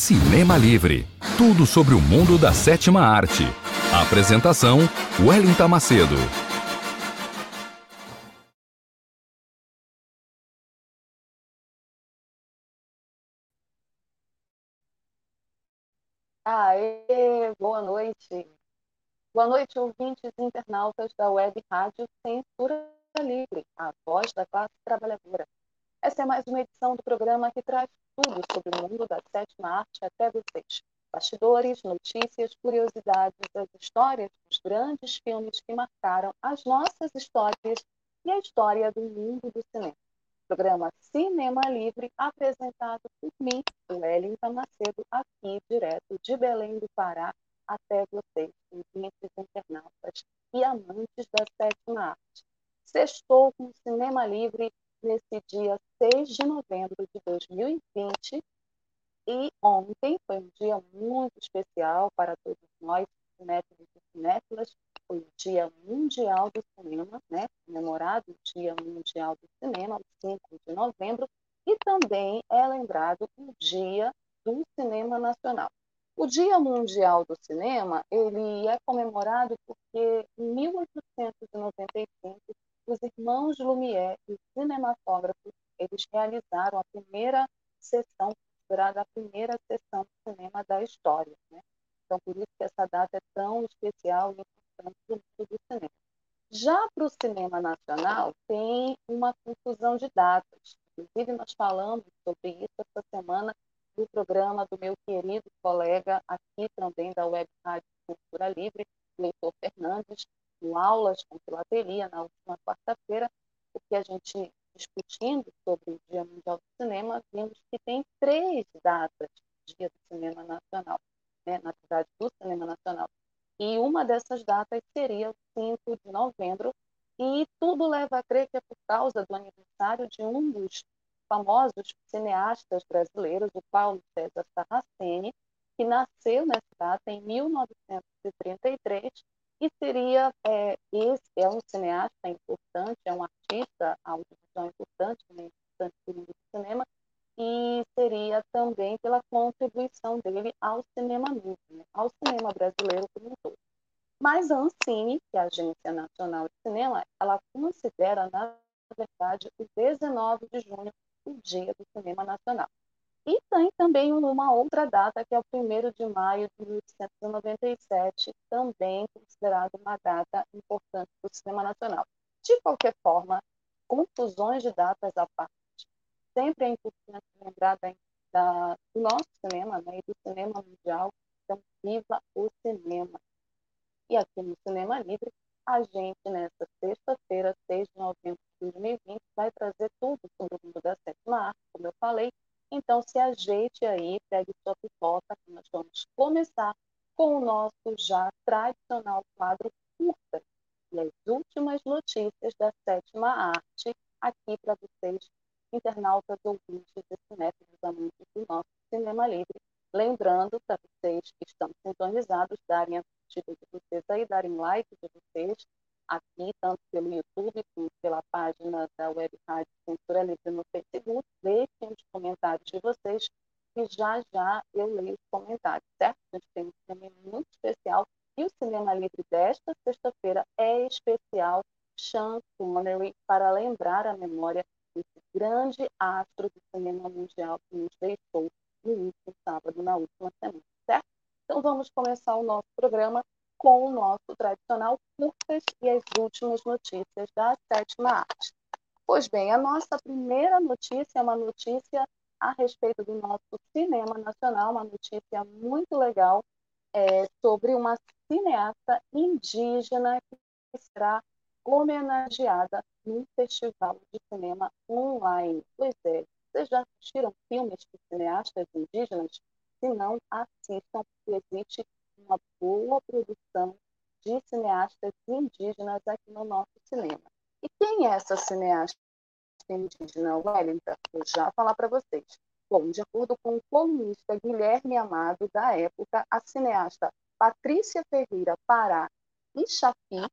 Cinema Livre tudo sobre o mundo da sétima arte. Apresentação: Wellington Macedo. Aê, boa noite. Boa noite, ouvintes internautas da web rádio Censura Livre, a voz da classe trabalhadora. Essa é mais uma edição do programa que traz tudo sobre o mundo da sétima arte até vocês. Bastidores, notícias, curiosidades, as histórias dos grandes filmes que marcaram as nossas histórias e a história do mundo do cinema. Programa Cinema Livre, apresentado por mim, Wellington Macedo, aqui direto de Belém do Pará, até vocês, ouvintes internautas e amantes da sétima arte. Sextou com Cinema Livre nesse dia 6 de novembro de 2020. E ontem foi um dia muito especial para todos nós, cinéfilos e cinéfilas. Foi o Dia Mundial do Cinema, né? comemorado o Dia Mundial do Cinema, o 5 de novembro. E também é lembrado o Dia do Cinema Nacional. O Dia Mundial do Cinema ele é comemorado porque em 1895 os irmãos Lumière, os cinematógrafos, eles realizaram a primeira sessão, considerada a primeira sessão de cinema da história. Né? Então, por isso que essa data é tão especial e importante para o mundo do cinema. Já para o cinema nacional, tem uma confusão de datas. Inclusive, nós falamos sobre isso essa semana no programa do meu querido colega aqui também da Web Rádio Cultura Livre, Leitor Fernandes, no Aulas com Filatelia, na última quarta-feira, porque a gente discutindo sobre o Dia Mundial do Cinema, vimos que tem três datas do Dia do Cinema Nacional, né, na verdade, do Cinema Nacional. E uma dessas datas seria o 5 de novembro, e tudo leva a crer que é por causa do aniversário de um dos famosos cineastas brasileiros, o Paulo César Sarraceni, que nasceu nessa data em 1933 e seria, é, esse é um cineasta importante, é um artista audiovisual importante, né, importante do mundo do cinema, e seria também pela contribuição dele ao cinema novo, né, ao cinema brasileiro como um todo. Mas a Ancine, que é a Agência Nacional de Cinema, ela considera, na verdade, o 19 de junho o Dia do Cinema Nacional. E tem também uma outra data, que é o 1 de maio de 1897, também considerado uma data importante para o cinema nacional. De qualquer forma, confusões de datas à parte, sempre é importante lembrar da, da, do nosso cinema né, e do cinema mundial. Então, viva o cinema! E aqui no Cinema Livre, a gente, nessa sexta-feira, 6 de novembro de 2020, vai trazer tudo sobre o mundo da sétima arte, como eu falei, então, se ajeite aí, pegue sua pipoca, que nós vamos começar com o nosso já tradicional quadro curta e as últimas notícias da sétima arte aqui para vocês, internautas, ouvintes e cinéfilos amantes do nosso Cinema Livre. Lembrando para vocês que estão sintonizados, darem a curtida de vocês aí, darem like de vocês, aqui, tanto pelo YouTube como pela página da Web Rádio Censura Livre no Facebook. Deixem os comentários de vocês e já já eu leio os comentários, certo? A gente tem um cinema muito especial e o Cinema Livre desta sexta-feira é especial Sean Connery para lembrar a memória desse grande astro do cinema mundial que nos deixou no último sábado, na última semana, certo? Então vamos começar o nosso programa com o nosso tradicional curtas e as últimas notícias da sétima arte. Pois bem, a nossa primeira notícia é uma notícia a respeito do nosso cinema nacional, uma notícia muito legal é, sobre uma cineasta indígena que será homenageada num festival de cinema online. Pois é, vocês já assistiram filmes de cineastas indígenas? Se não, assistam, porque existe uma boa produção de cineastas indígenas aqui no nosso cinema. E quem é essa cineasta indígena, Wellington? Vou já falar para vocês. Bom, de acordo com o colunista Guilherme Amado, da época, a cineasta Patrícia Ferreira Pará Ixapi,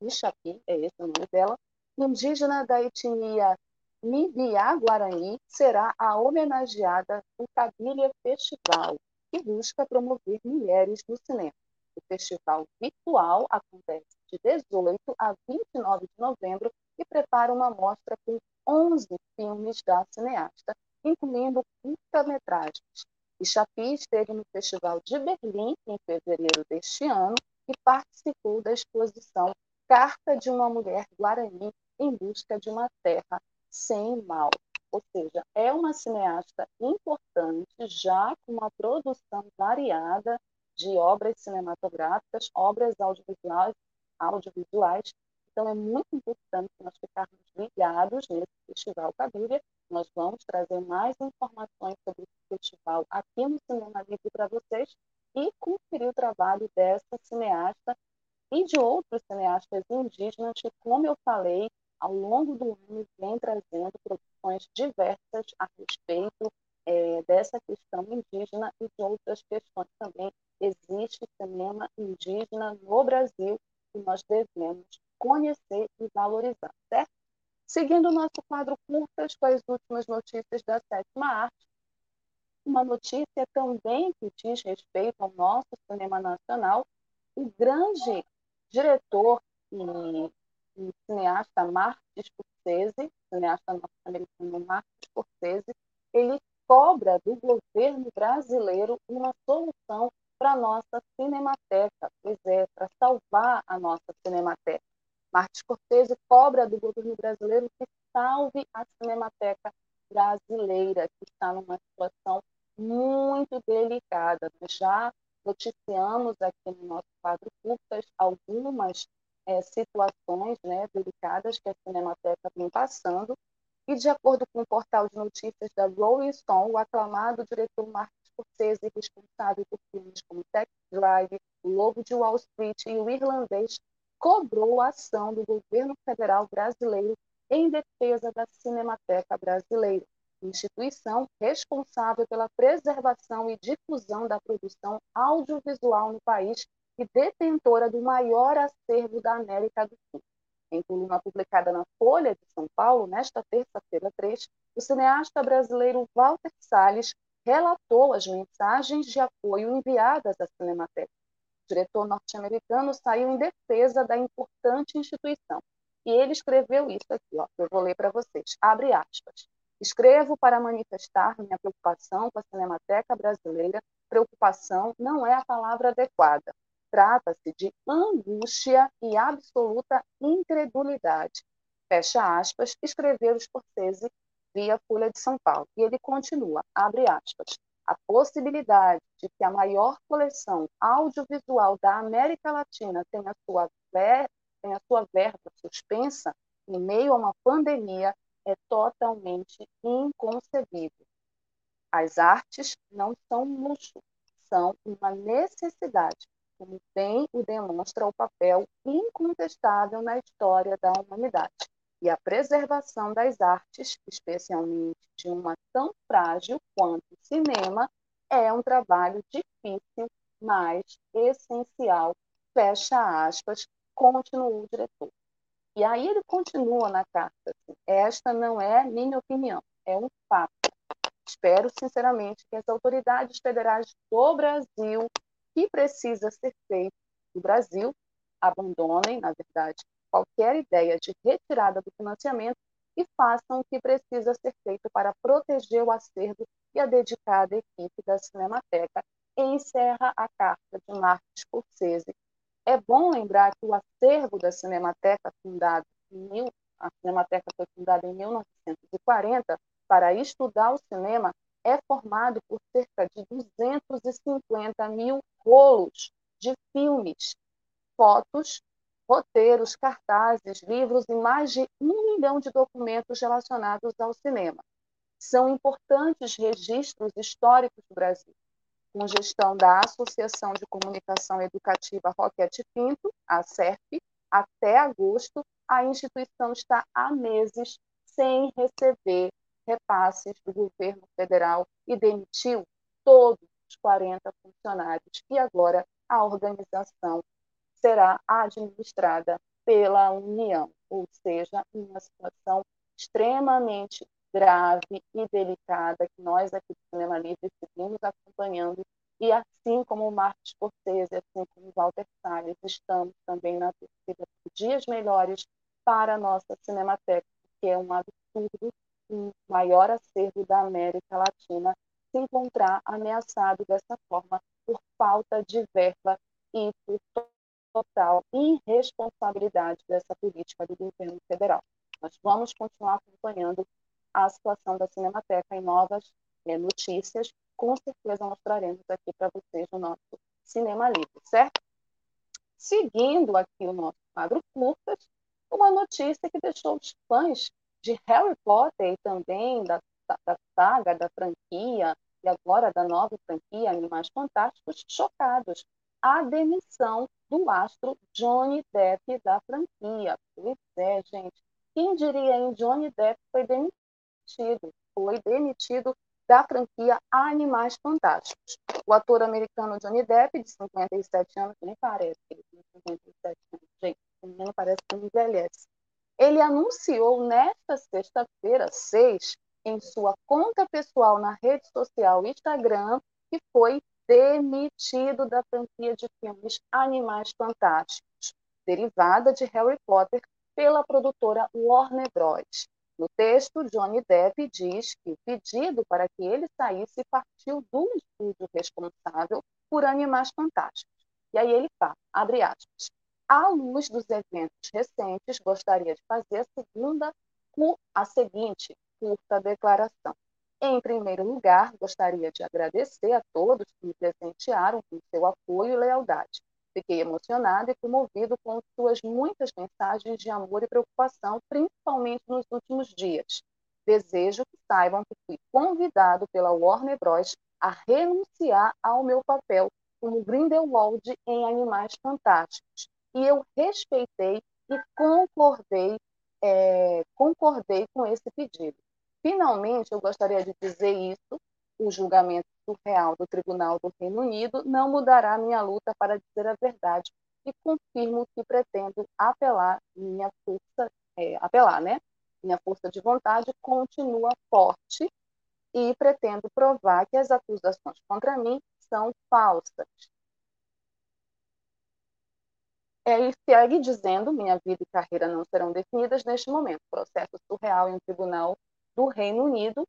Ixapi, é esse o nome dela, indígena da etnia Mibiá Guarani será a homenageada no Cabilha Festival, que busca promover mulheres no cinema. O festival virtual acontece de 18 a 29 de novembro e prepara uma mostra com 11 filmes da cineasta, incluindo curta-metragens. E Chapi esteve no Festival de Berlim em fevereiro deste ano e participou da exposição Carta de uma Mulher Guarani em Busca de uma Terra Sem Mal. Ou seja, é uma cineasta importante, já com uma produção variada de obras cinematográficas, obras audiovisuais, audiovisuais. Então, é muito importante nós ficarmos ligados nesse Festival Cabiria. Nós vamos trazer mais informações sobre esse festival aqui no Cinema Livre para vocês e conferir o trabalho dessa cineasta e de outros cineastas indígenas que, como eu falei, ao longo do ano vem trazendo produções diversas a respeito é, dessa questão indígena e de outras questões também. Existe cinema indígena no Brasil que nós devemos conhecer e valorizar, certo? Seguindo o nosso quadro curtas com as últimas notícias da sétima arte, uma notícia também que diz respeito ao nosso cinema nacional, o grande diretor e, e cineasta Martin Scorsese, cineasta norte-americano Martin Scorsese, ele cobra do governo brasileiro uma solução para a nossa cinemateca, pois é, para salvar a nossa cinemateca. Martin Scorsese cobra do governo brasileiro que salve a cinemateca brasileira, que está numa situação muito delicada. Nós já noticiamos aqui no nosso quadro curtas algumas é, situações né, delicadas que a Cinemateca vem passando, e de acordo com o portal de notícias da Rolling Stone, o aclamado diretor Martin Scorsese, responsável por filmes como Taxi Drive, Lobo de Wall Street e O Irlandês, cobrou a ação do governo federal brasileiro em defesa da Cinemateca Brasileira instituição responsável pela preservação e difusão da produção audiovisual no país e detentora do maior acervo da América do Sul. Em coluna publicada na Folha de São Paulo, nesta terça-feira 3, o cineasta brasileiro Walter Salles relatou as mensagens de apoio enviadas à Cinemateca. O diretor norte-americano saiu em defesa da importante instituição. E ele escreveu isso aqui, ó, eu vou ler para vocês. Abre aspas. Escrevo para manifestar minha preocupação com a Cinemateca Brasileira. Preocupação não é a palavra adequada. Trata-se de angústia e absoluta incredulidade. Fecha aspas, escreveu Scorsese via Folha de São Paulo. E ele continua, abre aspas, a possibilidade de que a maior coleção audiovisual da América Latina tenha sua, ver, tenha sua verba suspensa em meio a uma pandemia é totalmente inconcebível. As artes não são luxo, são uma necessidade, como bem o demonstra o papel incontestável na história da humanidade. E a preservação das artes, especialmente de uma tão frágil quanto o cinema, é um trabalho difícil, mas essencial. Fecha aspas, continuou o diretor. E aí ele continua na carta: assim, esta não é minha opinião, é um fato. Espero sinceramente que as autoridades federais do Brasil, que precisa ser feito no Brasil, abandonem, na verdade, qualquer ideia de retirada do financiamento e façam o que precisa ser feito para proteger o acervo e a dedicada equipe da Cinemateca. encerra a carta de Marcos Scorsese é bom lembrar que o acervo da Cinemateca, fundado em mil, a Cinemateca foi fundada em 1940 para estudar o cinema, é formado por cerca de 250 mil rolos de filmes, fotos, roteiros, cartazes, livros e mais de um milhão de documentos relacionados ao cinema. São importantes registros históricos do Brasil com gestão da Associação de Comunicação Educativa Roquete Pinto, a SERP, até agosto, a instituição está há meses sem receber repasses do governo federal e demitiu todos os 40 funcionários. E agora a organização será administrada pela União, ou seja, uma situação extremamente grave e delicada que nós aqui do Cinema Livre seguimos acompanhando e assim como o Marcos Scorsese, assim como o Walter Salles, estamos também na torcida por dias melhores para a nossa Cinemateca, que é um absurdo maior acervo da América Latina se encontrar ameaçado dessa forma por falta de verba e por total irresponsabilidade dessa política do governo federal. Nós vamos continuar acompanhando a situação da Cinemateca em novas é, notícias. Com certeza mostraremos aqui para vocês o nosso Cinema Livre, certo? Seguindo aqui o nosso quadro curtas, uma notícia que deixou os fãs de Harry Potter e também da, da saga, da franquia, e agora da nova franquia Animais Fantásticos, chocados. A demissão do astro Johnny Depp da franquia. Pois é, gente. Quem diria em Johnny Depp foi demitido? Foi demitido da franquia Animais Fantásticos. O ator americano Johnny Depp, de 57 anos, nem parece que ele tem 57 anos, gente, não parece que envelhece. Ele anunciou nesta sexta-feira, 6, em sua conta pessoal na rede social Instagram, que foi demitido da franquia de filmes Animais Fantásticos, derivada de Harry Potter pela produtora Warner Bros. No texto, Johnny Depp diz que o pedido para que ele saísse partiu do estúdio responsável por Animais Fantásticos. E aí ele fala, abre aspas, à luz dos eventos recentes, gostaria de fazer a segunda, a seguinte curta declaração. Em primeiro lugar, gostaria de agradecer a todos que me presentearam com seu apoio e lealdade. Fiquei emocionado e comovido com suas muitas mensagens de amor e preocupação, principalmente nos últimos dias. Desejo que saibam que fui convidado pela Warner Bros. a renunciar ao meu papel como Grindelwald em Animais Fantásticos. E eu respeitei e concordei, é, concordei com esse pedido. Finalmente, eu gostaria de dizer isso: o julgamento surreal do Tribunal do Reino Unido não mudará minha luta para dizer a verdade e confirmo que pretendo apelar minha força, é, apelar, né? Minha força de vontade continua forte e pretendo provar que as acusações contra mim são falsas. É, segue dizendo: minha vida e carreira não serão definidas neste momento. Processo surreal em um tribunal do Reino Unido.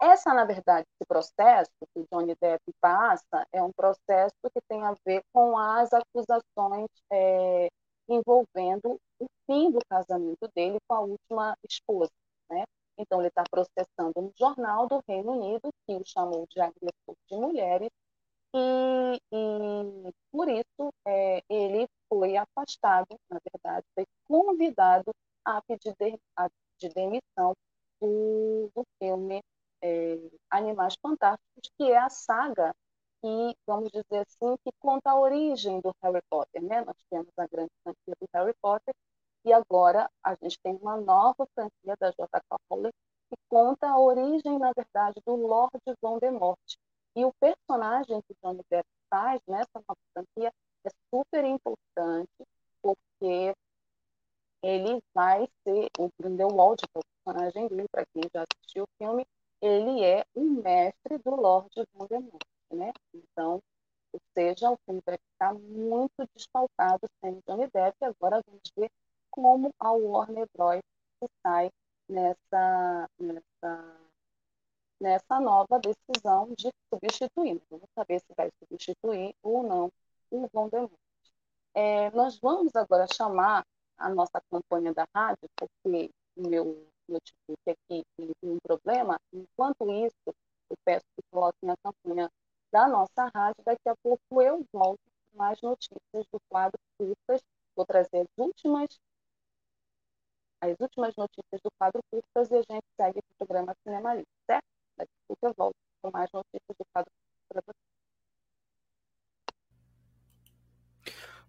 Essa, na verdade, esse processo que Johnny Depp passa é um processo que tem a ver com as acusações é, envolvendo o fim do casamento dele com a última esposa. Né? Então, ele está processando um jornal do Reino Unido que o chamou de agressor de mulheres e, e por isso é, ele foi afastado, na verdade, foi convidado a pedir de, a, de demissão do, do filme é, Animais Fantásticos, que é a saga que, vamos dizer assim, que conta a origem do Harry Potter. Né? Nós temos a grande franquia do Harry Potter e agora a gente tem uma nova franquia da J.K. Rowling que conta a origem, na verdade, do Lord Voldemort. E o personagem que Johnny Depp faz nessa nova franquia é super importante, porque ele vai ser o Grindelwald, que é o personagem dele, para quem já assistiu o filme, ele é o mestre do Lord Voldemort, né? Então, ou seja, o filme vai ficar muito desfalcado sem Johnny Depp, e agora vamos ver como a Warner Bros. sai nessa, nessa, nessa nova decisão de substituir. Vamos saber se vai substituir ou não o Voldemort. É, nós vamos agora chamar a nossa campanha da rádio, porque o meu notebook aqui tem um problema. Enquanto isso, eu peço que coloquem a campanha da nossa rádio. Daqui a pouco eu volto com mais notícias do quadro Curtas. Vou trazer as últimas, as últimas notícias do quadro Curtas e a gente segue o programa Cinema Livre, certo? Eu volto com mais notícias do para.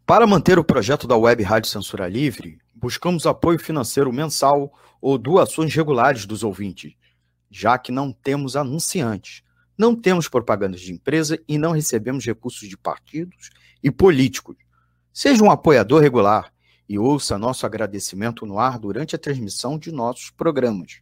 Para manter o projeto da Web Rádio Censura Livre, buscamos apoio financeiro mensal ou doações regulares dos ouvintes, já que não temos anunciantes, não temos propagandas de empresa e não recebemos recursos de partidos e políticos. Seja um apoiador regular e ouça nosso agradecimento no ar durante a transmissão de nossos programas.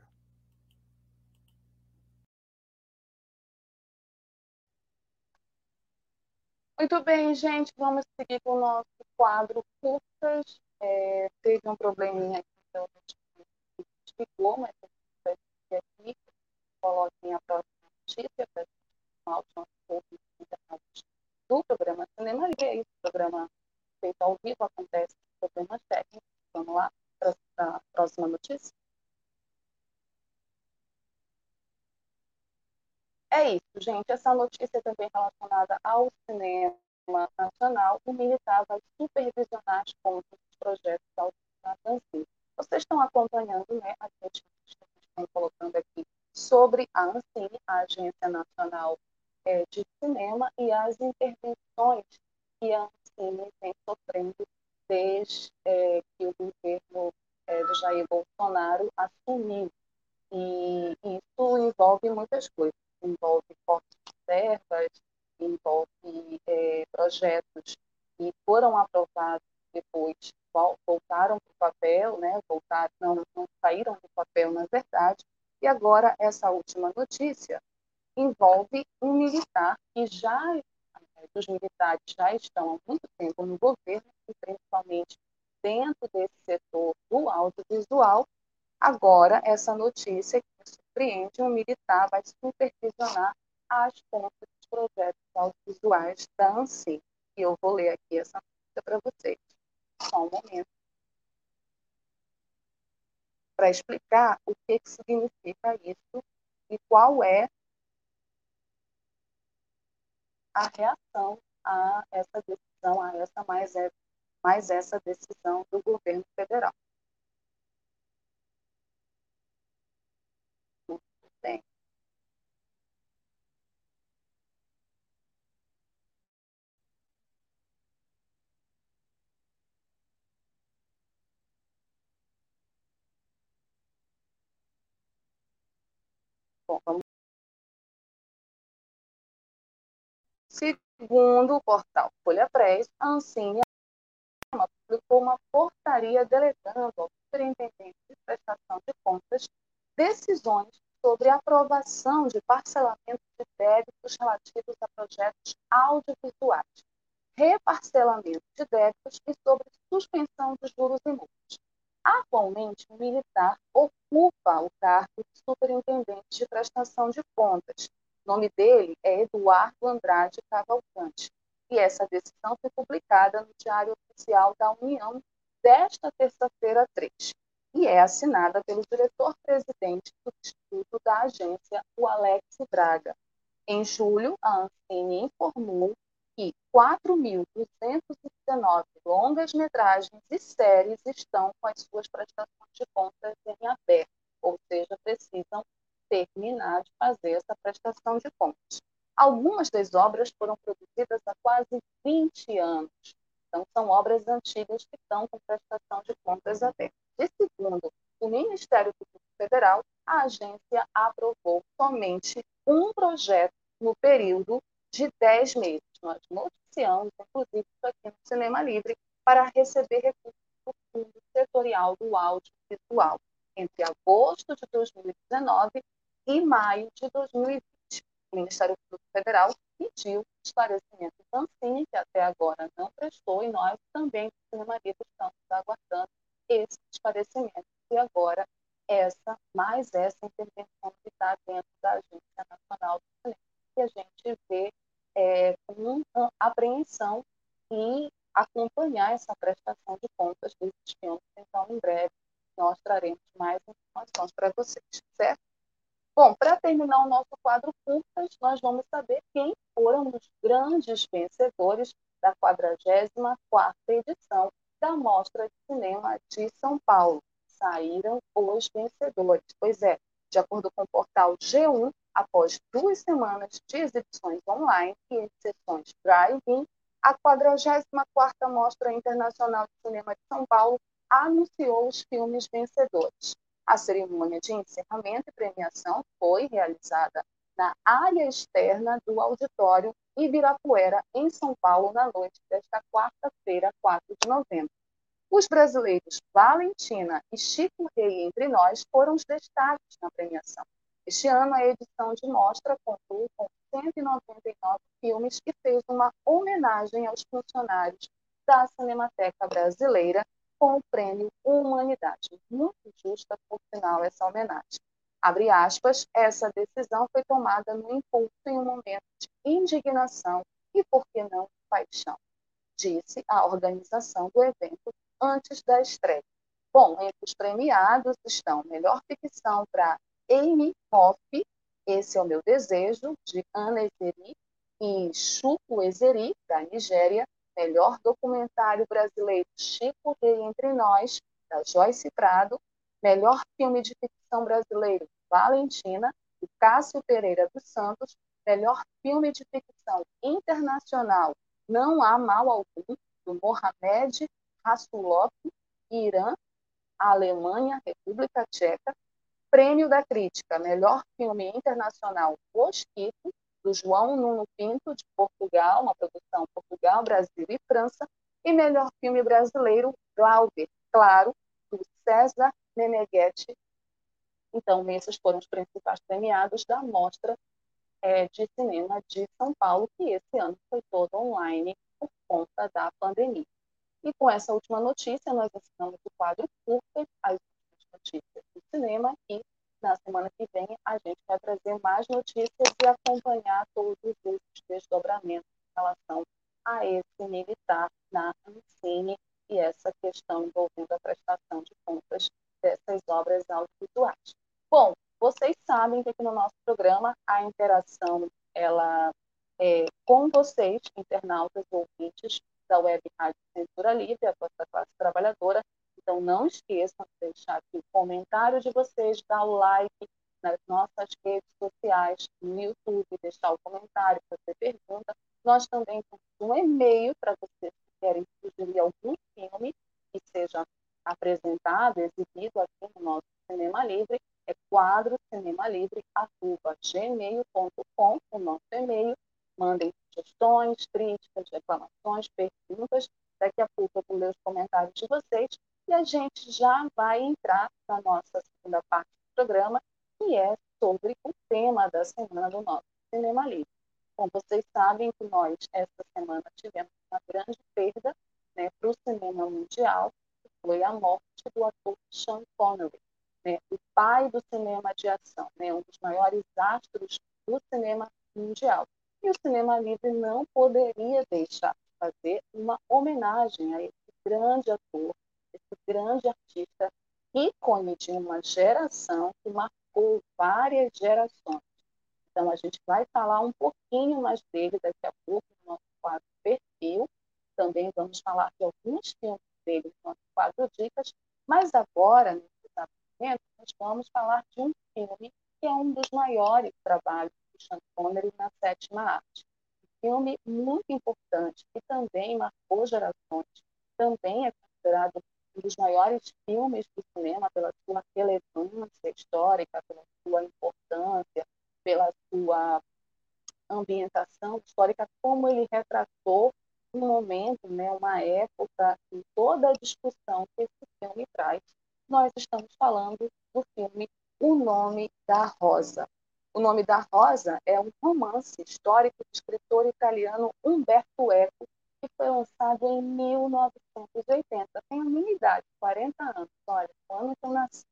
Muito bem, gente, vamos seguir com o nosso quadro curtas. É, teve um probleminha aqui que eu não explicou, mas a gente vai aqui. Coloquem a próxima notícia para a última do programa Cinema e é o programa feito ao vivo acontece problemas técnicos. Vamos lá para a próxima notícia. É isso, gente. Essa notícia é também relacionada ao cinema nacional. O militar vai supervisionar as contas dos projetos da ANSI. Vocês estão acompanhando né, notícias que estão colocando aqui sobre a ANSI, a Agência Nacional é, de Cinema, e as intervenções que a ANSI vem sofrendo desde é, que o governo é, Jair Bolsonaro assumiu. E isso envolve muitas coisas. Envolve cortes de verbas, envolve é, projetos que foram aprovados depois voltaram para o papel, né? Voltaram, não, não saíram do papel, na verdade. E agora essa última notícia envolve um militar que já os militares já estão há muito tempo no governo, e principalmente dentro desse setor do audiovisual. Agora, essa notícia surpreende, um militar vai supervisionar as contas dos projetos audiovisuais da ANSI. E eu vou ler aqui essa notícia para vocês. Só um momento. Para explicar o que, que significa isso e qual é a reação a essa decisão, a essa mais, é, mais essa decisão do governo federal. Muito bem. Bom, vamos Segundo o portal Folha Press, a Ancine publicou uma portaria delegando ao superintendente de prestação de contas decisões sobre aprovação de parcelamento de débitos relativos a projetos audiovisuais, reparcelamento de débitos e sobre suspensão dos juros e multas. Atualmente, o militar ocupa o cargo de superintendente de prestação de contas o nome dele é Eduardo Andrade Cavalcante. E essa decisão foi publicada no Diário Oficial da União desta terça-feira 3 e é assinada pelo diretor-presidente do Instituto da agência, o Alex Braga. Em julho, a Ancine informou que 4.219 longas-metragens e séries estão com as suas prestações de contas em aberto, ou seja, precisam terminar de fazer essa prestação de contas. Algumas das obras foram produzidas há quase 20 anos, então são obras antigas que estão com prestação de contas aberta. E segundo o Ministério Público Federal, a agência aprovou somente um projeto no período de 10 meses. Nós noticiamos, inclusive, isso aqui no Cinema Livre, para receber recursos do Fundo Setorial do Audiovisual. Entre agosto de 2019 e maio de 2020. O Ministério Público Federal pediu esclarecimento do Ancine, que até agora não prestou, e nós também, do Cinema Livre, estamos aguardando esse esclarecimento. E agora, essa, mais essa intervenção que está dentro da Agência Nacional do Cinema, que a gente vê é, com apreensão e acompanhar essa prestação de contas desses filmes. Então, em breve, nós traremos mais informações para vocês, certo? Bom, para terminar o nosso quadro curtas, nós vamos saber quem foram os grandes vencedores da 44ª edição da Mostra de Cinema de São Paulo. Saíram os vencedores. Pois é, de acordo com o portal G1, após duas semanas de exibições online e sessões drive-in, a 44ª Mostra Internacional de Cinema de São Paulo anunciou os filmes vencedores. A cerimônia de encerramento e premiação foi realizada na área externa do auditório Ibirapuera, em São Paulo, na noite desta quarta-feira, 4 de novembro. Os brasileiros Valentina e Chico Rei entre nós foram os destaques na premiação. Este ano, a edição de mostra contou com 199 filmes e fez uma homenagem aos funcionários da Cinemateca Brasileira com o prêmio Humanidade. Muito justa, por sinal, essa homenagem. Abre aspas, essa decisão foi tomada no impulso em um momento de indignação e, por que não, paixão, disse a organização do evento antes da estreia. Bom, entre os premiados estão Melhor Ficção para Amy Hoff, Esse é o Meu Desejo, de Ana Ezeri, e Chupo Ezeri, da Nigéria, Melhor Documentário Brasileiro Chico Rei Entre Nós, da Joyce Prado, Melhor Filme de Ficção Brasileiro Valentina, do Cássio Pereira dos Santos, Melhor Filme de Ficção Internacional Não Há Mal Algum, do Mohamed Rasulov, Irã, Alemanha, República Tcheca, Prêmio da Crítica, melhor filme internacional Mosquito, do João Nuno Pinto, de Portugal, uma produção Portugal, Brasil e França, e melhor filme brasileiro, Glauber, claro, do César Meneghetti. Então, esses foram os principais premiados da Mostra é, de Cinema de São Paulo, que esse ano foi todo online por conta da pandemia. E com essa última notícia, nós ensinamos o quadro curto, as notícias do cinema e na semana que vem a gente vai trazer mais notícias e acompanhar todos os desdobramentos em relação a esse militar na Ancine e essa questão envolvendo a prestação de contas dessas obras audiovisuais. Bom, vocês sabem que aqui no nosso programa a interação ela é com vocês, internautas ouvintes da Web Rádio Censura Livre, a vossa classe trabalhadora, então, não esqueçam de deixar aqui o comentário de vocês, dar o like nas nossas redes sociais, no YouTube, deixar o comentário, fazer pergunta. Nós também temos um e-mail para vocês que querem sugerir algum filme que seja apresentado, exibido aqui no nosso Cinema Livre. É quadro o nosso e-mail. Mandem sugestões, críticas, reclamações, perguntas. Daqui a pouco eu vou ler os comentários de vocês e a gente já vai entrar na nossa segunda parte do programa, que é sobre o tema da semana do nosso Cinema Livre. Como vocês sabem que nós, esta semana, tivemos uma grande perda né, para o cinema mundial, que foi a morte do ator Sean Connery, né, o pai do cinema de ação, né, um dos maiores astros do cinema mundial. E o Cinema Livre não poderia deixar de fazer uma homenagem a esse grande ator, grande artista, ícone de uma geração que marcou várias gerações. Então, a gente vai falar um pouquinho mais dele daqui a pouco no nosso quadro Perfil. Também vamos falar de alguns filmes dele no nosso quadro Dicas. Mas agora, nesse momento, nós vamos falar de um filme que é um dos maiores trabalhos do Sean Connery na sétima arte. Um filme muito importante que também marcou gerações. Também é considerado um dos maiores filmes do cinema pela sua relevância histórica, pela sua importância, pela sua ambientação histórica, como ele retratou um momento, né, uma época e toda a discussão que esse filme traz. Nós estamos falando do filme O Nome da Rosa. O Nome da Rosa é um romance histórico do escritor italiano Umberto Eco, que foi lançado em 1980. Tem a minha idade, 40 anos, olha, o ano que eu nasci.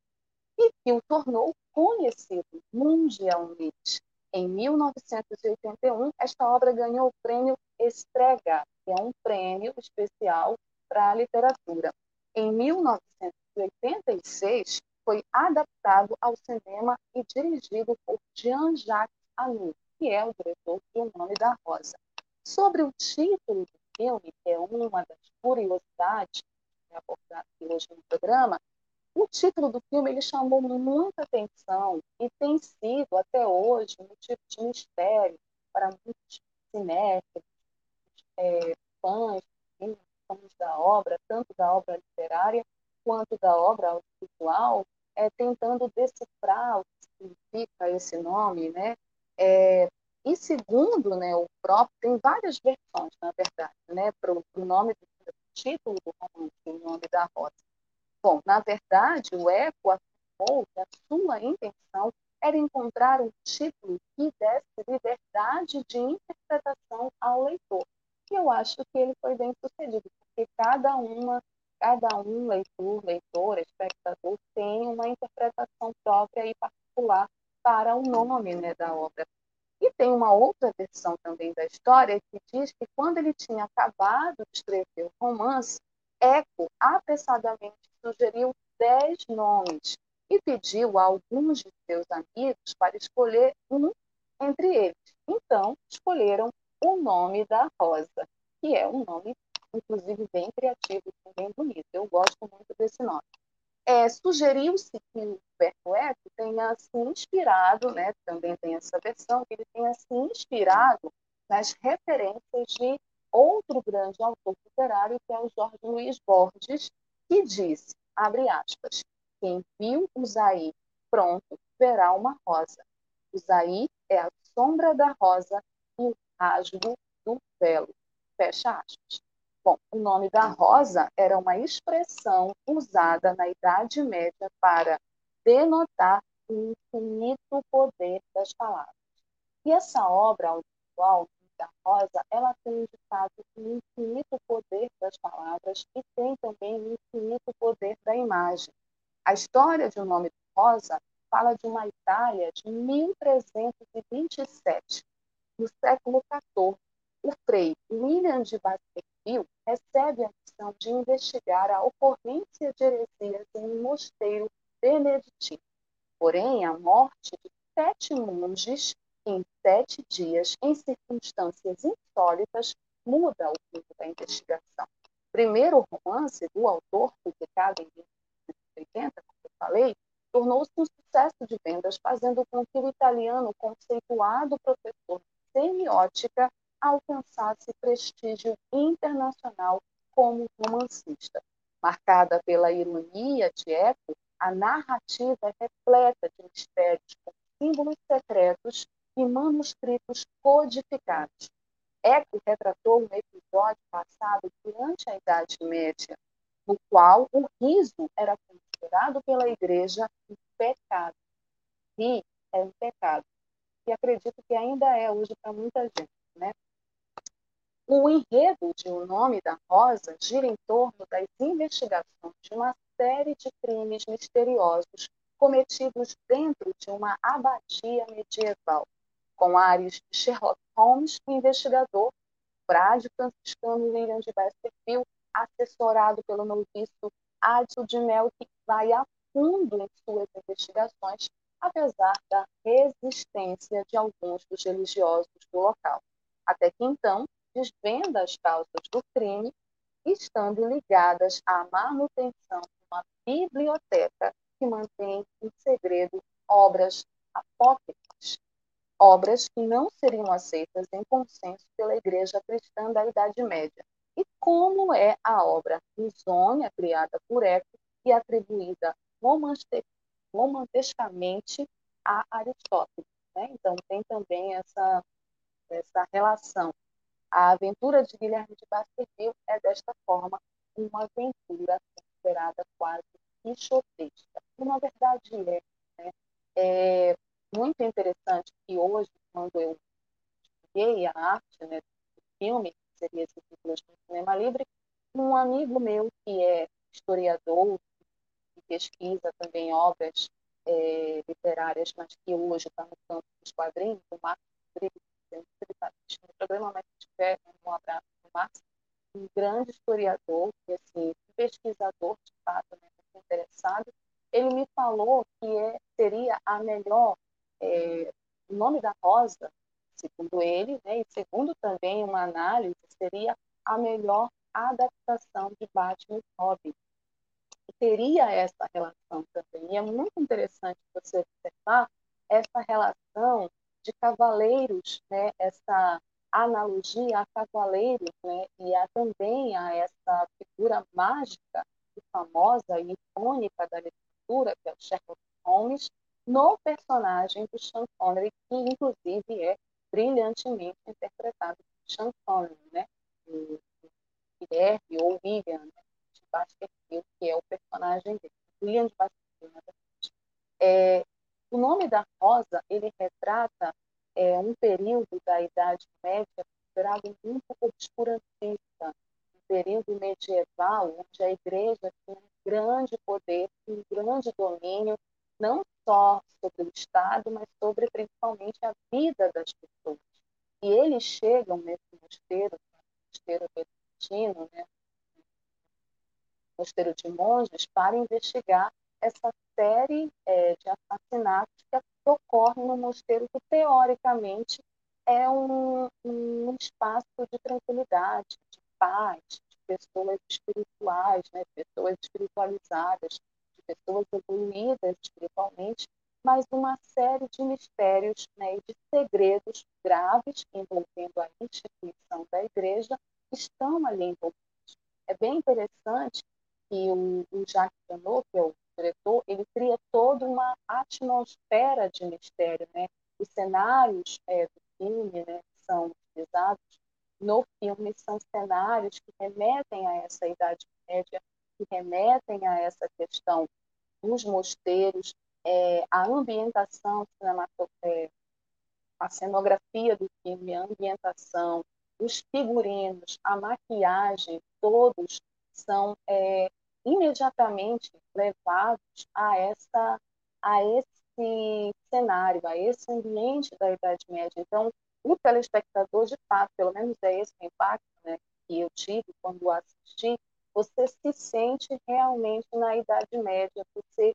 E que o tornou conhecido mundialmente. Em 1981, esta obra ganhou o prêmio Estrega, que é um prêmio especial para a literatura. Em 1986, foi adaptado ao cinema e dirigido por Jean-Jacques Annou, que é o diretor de O Nome da Rosa. Sobre o título do filme, que é uma das curiosidades, abordar aqui hoje no programa, o título do filme ele chamou muita atenção e tem sido até hoje um tipo de mistério para muitos cinéfilos, é, fãs, fãs da obra, tanto da obra literária quanto da obra audiovisual, é, tentando decifrar o que significa esse nome, né? É, e segundo, né, o próprio tem várias versões, na verdade, né, para o nome do título do romance, o nome da rosa. Bom, na verdade, o Eco afirmou que a sua intenção era encontrar um título que desse liberdade de interpretação ao leitor. E eu acho que ele foi bem sucedido, porque cada uma, cada um leitor, leitora, espectador tem uma interpretação própria e particular para o nome né, da obra. Tem uma outra versão também da história que diz que quando ele tinha acabado de escrever o romance, Eco apressadamente sugeriu dez nomes e pediu a alguns de seus amigos para escolher um entre eles. Então, escolheram o nome da Rosa, que é um nome, inclusive, bem criativo e bem bonito. Eu gosto muito desse nome. É, Sugeriu-se que o Humberto Eco tenha se inspirado, né, também tem essa versão, que ele tenha se inspirado nas referências de outro grande autor literário, que é o Jorge Luiz Borges, que disse, abre aspas, quem viu o Zaí pronto verá uma rosa. O Zaí é a sombra da rosa e o rasgo do velo. Fecha aspas. Bom, o nome da rosa era uma expressão usada na Idade Média para denotar o infinito poder das palavras. E essa obra audiovisual da Rosa, ela tem fato um infinito poder das palavras e tem também um infinito poder da imagem. A história de O Nome de Rosa fala de uma Itália de 1327, no século XIV. O frei William de Baskerville recebe a missão de investigar a ocorrência de heresias em um mosteiro beneditino. Porém, a morte de sete monges em sete dias, em circunstâncias insólitas, muda o fim da investigação. Primeiro romance do autor, publicado em 1980, como eu falei, tornou-se um sucesso de vendas, fazendo com que o italiano conceituado professor de semiótica alcançasse prestígio internacional como romancista. Marcada pela ironia de Eco, a narrativa é repleta de mistérios com símbolos secretos e manuscritos codificados. Eco retratou um episódio passado durante a Idade Média, no qual o riso era considerado pela Igreja um pecado. E é um pecado. E acredito que ainda é hoje para muita gente. Né? O enredo de O Nome da Rosa gira em torno das investigações de uma série de crimes misteriosos cometidos dentro de uma abadia medieval com ares de Sherlock Holmes, o investigador Brad franciscano William de Baskerville, assessorado pelo noviço Adil de Mel, que vai a fundo em suas investigações, apesar da resistência de alguns dos religiosos do local. Até que então, desvenda as causas do crime, estando ligadas à manutenção de uma biblioteca que mantém em segredo obras apócrifas obras que não seriam aceitas em consenso pela Igreja Cristã da Idade Média. E como é a obra Insônia, criada por Eco e atribuída romantescamente a Aristóteles. Né? Então, tem também essa, essa relação. A aventura de Guilherme de Baskerville é, desta forma, uma aventura considerada quase quixotesca. Na verdade, é. Né? é muito interessante que hoje, quando eu estudei a arte né, do filme, que seria esse título de cinema livre, um amigo meu que é historiador, que pesquisa também obras é, literárias, mas que hoje está no campo dos quadrinhos, o Marcos Rodrigues, está no programa, mas se tiver um abraço para o Marcos, um grande historiador, e assim, pesquisador de fato, né, interessado, ele me falou que é, seria a melhor é, o nome da rosa, segundo ele, né, e segundo também uma análise, seria a melhor adaptação de Batman e Robin. Teria essa relação também. E é muito interessante você observar essa relação de cavaleiros, né? essa analogia a cavaleiros, né? e a, também a essa figura mágica e famosa e icônica da literatura, que é o Sherlock Holmes, no personagem do Sean Connery, que inclusive é brilhantemente interpretado por Sean Connery, né? O Guilherme ou William né? de Baskerville, que é o personagem dele. William de Baskerville. É, o nome da Rosa, ele retrata é, um período da Idade Média considerado muito obscurantista, um período medieval onde a Igreja tinha um grande poder, um grande domínio, não só sobre o Estado, mas sobre principalmente a vida das pessoas. E eles chegam nesse mosteiro, mosteiro beneditino, né, mosteiro de monges, para investigar essa série é, de assassinatos que ocorrem no mosteiro, que teoricamente é um, um espaço de tranquilidade, de paz, de pessoas espirituais, né, pessoas espiritualizadas, pessoas evoluídas espiritualmente, mas uma série de mistérios né, e de segredos graves envolvendo a instituição da igreja estão ali envolvidos. É bem interessante que o, o Jacques Janot, que é o diretor, ele cria toda uma atmosfera de mistério. Né? Os cenários é, do filme né, são utilizados no filme são cenários que remetem a essa Idade Média, que remetem a essa questão dos mosteiros, é, a ambientação cinematográfica, a cenografia do filme, a ambientação, os figurinos, a maquiagem, todos são é, imediatamente levados a essa a esse cenário, a esse ambiente da Idade Média. Então, o telespectador, de fato, pelo menos é esse o impacto né, que eu tive quando assisti, você se sente realmente na Idade Média, você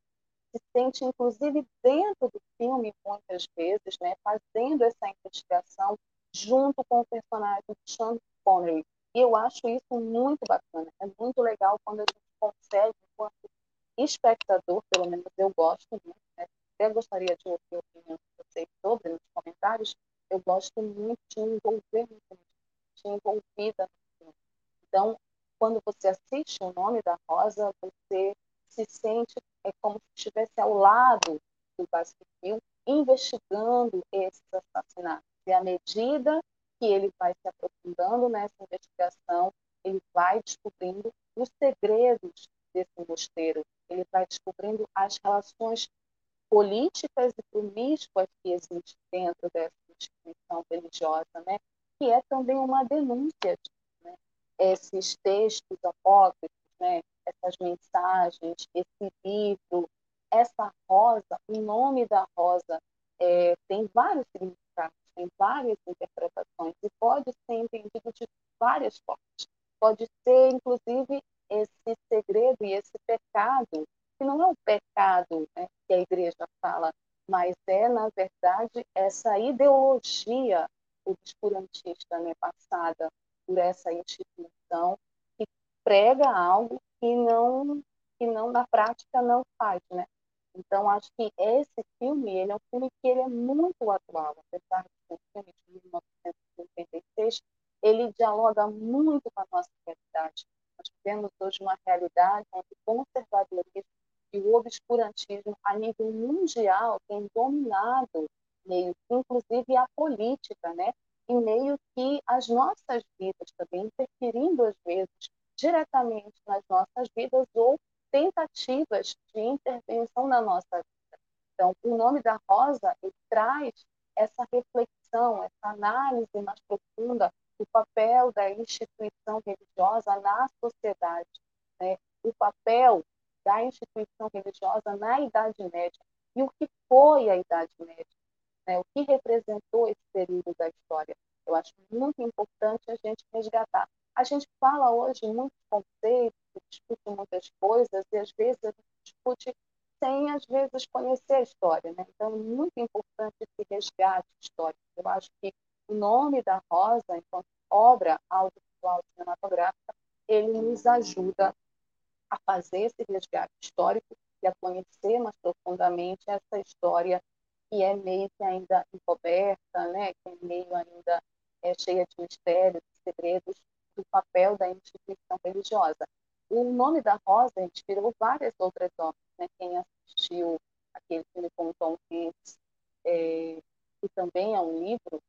se sente, inclusive, dentro do filme, muitas vezes, né, fazendo essa investigação junto com o personagem Sean Connery. E eu acho isso muito bacana, é muito legal quando a gente consegue, enquanto espectador, pelo menos eu gosto muito, né, até gostaria de ouvir a opinião de vocês sobre nos comentários, eu gosto muito de envolver muito, de envolvida. Então, quando você assiste o nome da Rosa, você se sente é como se estivesse ao lado do Baskerville investigando esses assassinatos. E à medida que ele vai se aprofundando nessa investigação, ele vai descobrindo os segredos desse mosteiro, ele vai descobrindo as relações políticas e promíscuas que existem dentro dessa instituição religiosa, né? que é também uma denúncia né? esses textos apócrifos, né? essas mensagens, esse livro, essa rosa, o nome da rosa é, tem vários significados, tem várias interpretações e pode ser entendido de várias formas. Pode ser, inclusive, esse segredo e esse pecado, que não é o pecado né, que a igreja fala, mas é, na verdade, essa ideologia obscurantista né, passada por essa instituição que prega algo que não que não na prática não faz, né? Então acho que esse filme ele é um filme que ele é muito atual, apesar de filme de 1956, ele dialoga muito com a nossa realidade. Nós vivemos hoje uma realidade onde o conservadorismo e o obscurantismo a nível mundial tem dominado meio inclusive a política, né? Em meio que as nossas vidas também interferindo às vezes diretamente nas nossas vidas ou tentativas de intervenção na nossa vida. Então, o nome da Rosa traz essa reflexão, essa análise mais profunda do papel da instituição religiosa na sociedade, né? o papel da instituição religiosa na Idade Média e o que foi a Idade Média, né? o que representou esse período da história. Eu acho muito importante a gente resgatar a gente fala hoje muitos conceitos, discute muitas coisas e às vezes a gente discute sem às vezes conhecer a história, né? Então é muito importante esse resgate histórico. Eu acho que o nome da Rosa, enquanto obra audiovisual cinematográfica, ele nos ajuda a fazer esse resgate histórico e a conhecer mais profundamente essa história que é meio que ainda encoberta, né, que é meio ainda é, cheia de mistérios, segredos do papel da instituição religiosa. O nome da Rosa inspirou várias outras obras. Né? Quem assistiu aquele filme com Tom Hanks, é, que também é um livro,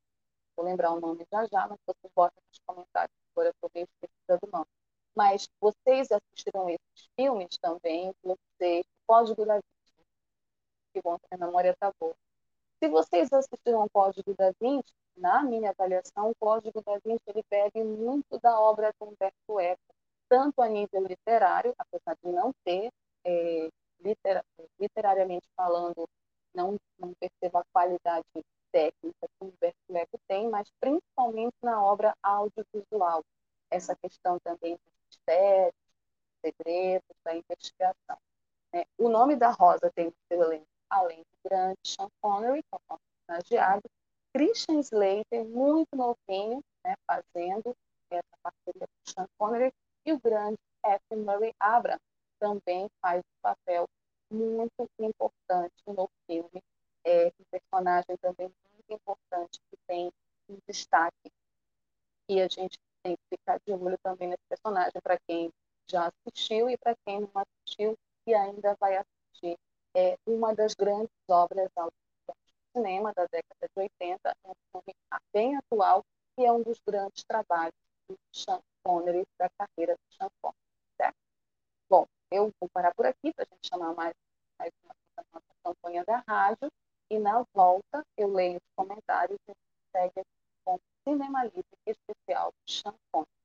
vou lembrar o nome já já, mas vocês botam nos comentários, agora estou esquecida do nome. Mas vocês assistiram esses filmes também, vocês, Código da Vinci, que bom a memória está boa. Se vocês assistiram Código da Vinci, na minha avaliação, o Código da Vinci ele bebe muito da obra de Humberto Eco, tanto a nível literário, apesar de não ter, é, liter, literariamente falando, não, não percebo a qualidade técnica que Humberto Eco tem, mas principalmente na obra audiovisual. Essa questão também dos mistérios, segredos, da investigação. É, o nome da Rosa tem o seu elenco, além do grande Sean Connery, é homenageado, Christian Slater, muito novinho, né, fazendo essa parceria com Sean Connery, e o grande F. Murray Abram também faz um papel muito importante no filme, é um personagem também muito importante que tem um destaque e a gente tem que ficar de olho também nesse personagem para quem já assistiu e para quem não assistiu e ainda vai assistir. É uma das grandes obras cinema da década de 80, é um filme bem atual e é um dos grandes trabalhos do Sean Connery, da carreira do Sean Connery. Certo? Bom, eu vou parar por aqui para a gente chamar mais, mais uma nossa campanha da rádio e na volta eu leio os comentários e segue com Cinema Livre especial do Sean Connery.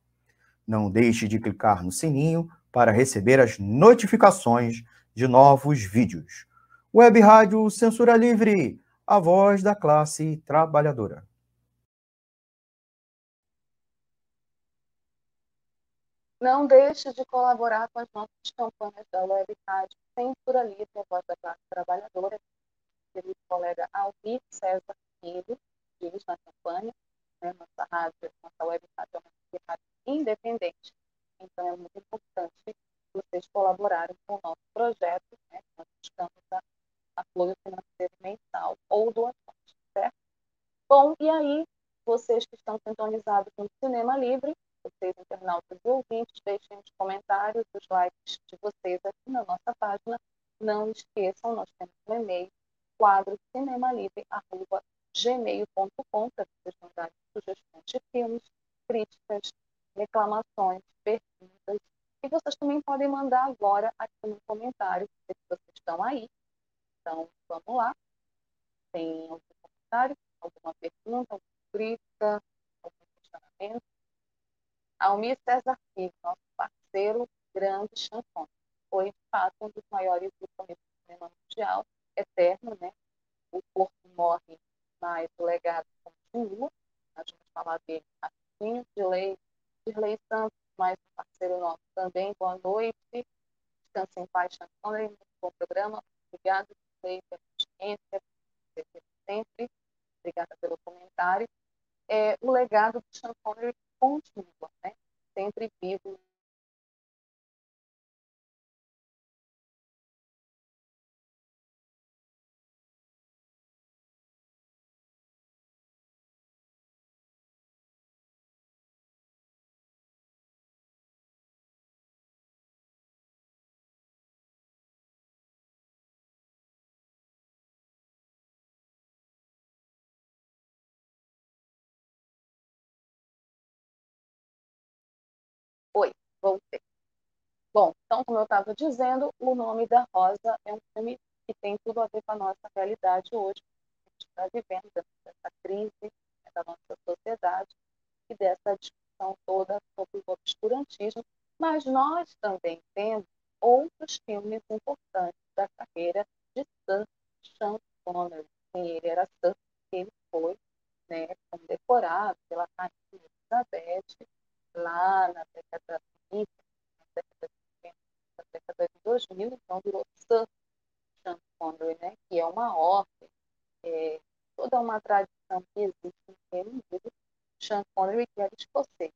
Não deixe de clicar no sininho para receber as notificações de novos vídeos. Web Rádio Censura Livre, a voz da classe trabalhadora. Não deixe de colaborar com as nossas campanhas da Web Rádio Censura Livre, a voz da classe trabalhadora. Querido colega Alvir César Filho, diz na campanha, né, nossa rádio, nossa web rádio é uma rádio independente. Então é muito importante vocês colaborarem com o nosso projeto, né? Nós buscamos a, apoio financeiro mensal ou doações, certo? Bom, e aí, vocês que estão sintonizados no Cinema Livre, vocês internautas e ouvintes, deixem os comentários, os likes de vocês aqui na nossa página. Não esqueçam, nós temos um e-mail, quadro cinemalivre.gmail.com para vocês mandarem sugestões de filmes, críticas, reclamações, perguntas e vocês também podem mandar agora aqui no comentário, se vocês estão aí. Então, vamos lá. Tem algum comentário, alguma pergunta, alguma crítica, algum questionamento? Almir César Filho, nosso parceiro grande chanfone. Foi, de fato, um dos maiores do cinema mundial, eterno, né? O corpo morre, mas o legado continua. Nós vamos falar dele rapidinho. De lei, de lei Santos, mais um parceiro nosso também. Boa noite. Descanse em paz, Chanfone. Muito bom programa. Obrigada pela audiência, sempre. Obrigada pelo comentário. É, o legado do Sean Connery continua, né? sempre vivo voltei. Bom, então, como eu estava dizendo, O Nome da Rosa é um filme que tem tudo a ver com a nossa realidade hoje. A gente está vivendo dessa crise né, da nossa sociedade e dessa discussão toda sobre o obscurantismo, mas nós também temos outros filmes importantes da carreira de Sir Sean Connery. Ele era Sir, ele foi né, condecorado pela Rainha Elizabeth lá na década de 20, na década de, na década de 2000, então virou Sir Sean Connery, né, que é uma ordem, é, toda uma tradição que existe no Reino Unido. Sean Connery, que era escocês,